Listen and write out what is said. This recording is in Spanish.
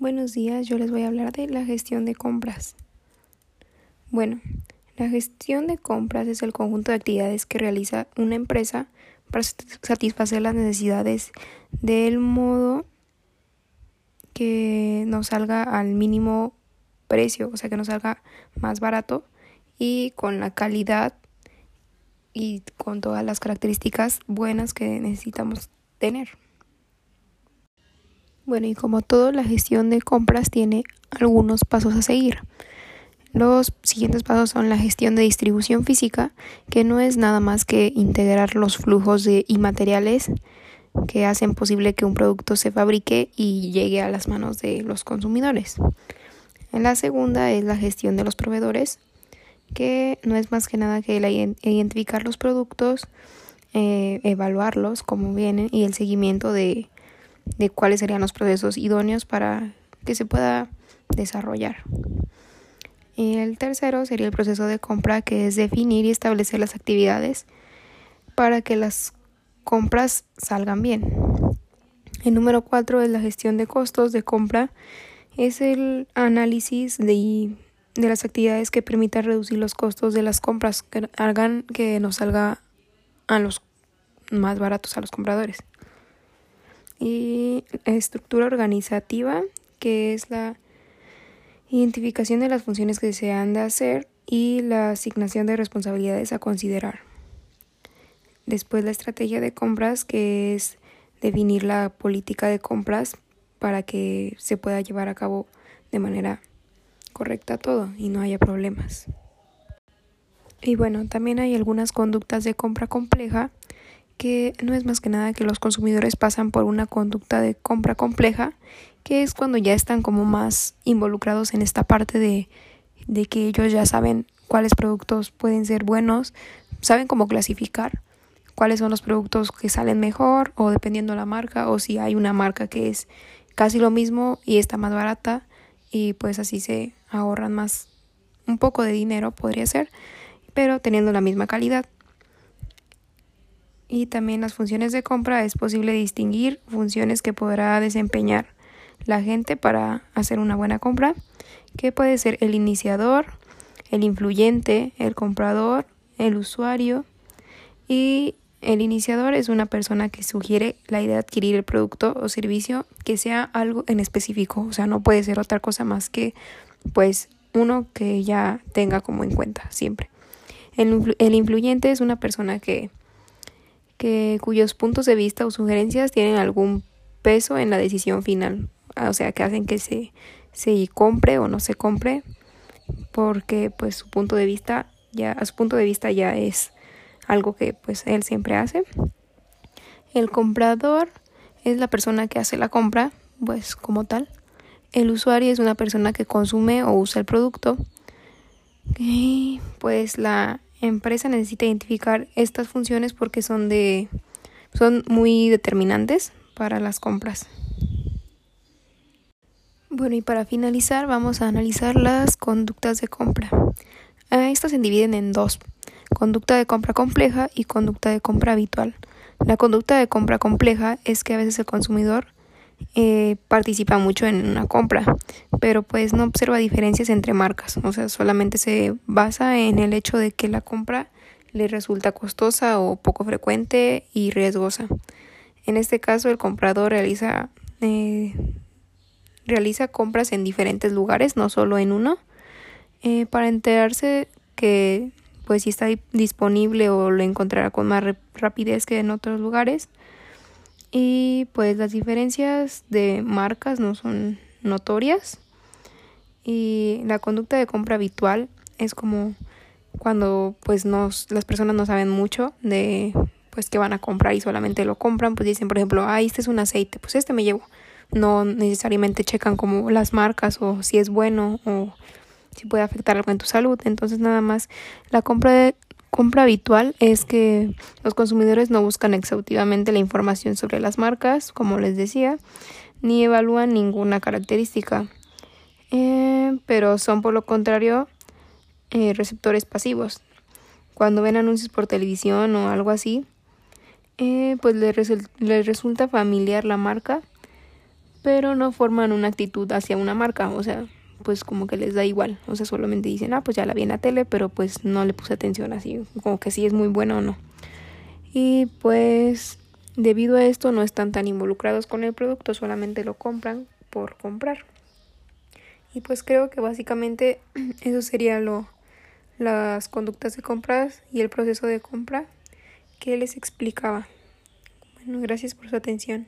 Buenos días, yo les voy a hablar de la gestión de compras. Bueno, la gestión de compras es el conjunto de actividades que realiza una empresa para satisfacer las necesidades del modo que nos salga al mínimo precio, o sea, que nos salga más barato y con la calidad y con todas las características buenas que necesitamos tener. Bueno, y como todo, la gestión de compras tiene algunos pasos a seguir. Los siguientes pasos son la gestión de distribución física, que no es nada más que integrar los flujos de, y materiales que hacen posible que un producto se fabrique y llegue a las manos de los consumidores. La segunda es la gestión de los proveedores, que no es más que nada que identificar los productos, eh, evaluarlos como vienen y el seguimiento de de cuáles serían los procesos idóneos para que se pueda desarrollar. El tercero sería el proceso de compra, que es definir y establecer las actividades para que las compras salgan bien. El número cuatro es la gestión de costos de compra. Es el análisis de, de las actividades que permitan reducir los costos de las compras, que hagan que nos salga a los más baratos a los compradores y estructura organizativa, que es la identificación de las funciones que se han de hacer y la asignación de responsabilidades a considerar. Después la estrategia de compras, que es definir la política de compras para que se pueda llevar a cabo de manera correcta todo y no haya problemas. Y bueno, también hay algunas conductas de compra compleja que no es más que nada que los consumidores pasan por una conducta de compra compleja, que es cuando ya están como más involucrados en esta parte de, de que ellos ya saben cuáles productos pueden ser buenos, saben cómo clasificar cuáles son los productos que salen mejor o dependiendo la marca o si hay una marca que es casi lo mismo y está más barata y pues así se ahorran más un poco de dinero podría ser, pero teniendo la misma calidad y también las funciones de compra es posible distinguir funciones que podrá desempeñar la gente para hacer una buena compra, que puede ser el iniciador, el influyente, el comprador, el usuario y el iniciador es una persona que sugiere la idea de adquirir el producto o servicio que sea algo en específico, o sea, no puede ser otra cosa más que pues uno que ya tenga como en cuenta siempre. El, el influyente es una persona que que cuyos puntos de vista o sugerencias tienen algún peso en la decisión final, o sea, que hacen que se, se compre o no se compre, porque pues su punto de vista ya a su punto de vista ya es algo que pues él siempre hace. El comprador es la persona que hace la compra, pues como tal. El usuario es una persona que consume o usa el producto. Pues la empresa necesita identificar estas funciones porque son de son muy determinantes para las compras. Bueno, y para finalizar vamos a analizar las conductas de compra. Estas se dividen en dos, conducta de compra compleja y conducta de compra habitual. La conducta de compra compleja es que a veces el consumidor eh, participa mucho en una compra, pero pues no observa diferencias entre marcas, o sea, solamente se basa en el hecho de que la compra le resulta costosa o poco frecuente y riesgosa. En este caso, el comprador realiza, eh, realiza compras en diferentes lugares, no solo en uno, eh, para enterarse que pues si está disponible o lo encontrará con más rapidez que en otros lugares y pues las diferencias de marcas no son notorias y la conducta de compra habitual es como cuando pues nos, las personas no saben mucho de pues que van a comprar y solamente lo compran, pues dicen, por ejemplo, ah, este es un aceite, pues este me llevo. No necesariamente checan como las marcas o si es bueno o si puede afectar algo en tu salud. Entonces nada más la compra de compra habitual es que los consumidores no buscan exhaustivamente la información sobre las marcas, como les decía, ni evalúan ninguna característica, eh, pero son por lo contrario eh, receptores pasivos. Cuando ven anuncios por televisión o algo así, eh, pues les, les resulta familiar la marca, pero no forman una actitud hacia una marca, o sea, pues como que les da igual, o sea, solamente dicen, ah, pues ya la vi en la tele, pero pues no le puse atención así, como que si es muy bueno o no. Y pues debido a esto no están tan involucrados con el producto, solamente lo compran por comprar. Y pues creo que básicamente eso sería lo las conductas de compras y el proceso de compra que les explicaba. Bueno, gracias por su atención.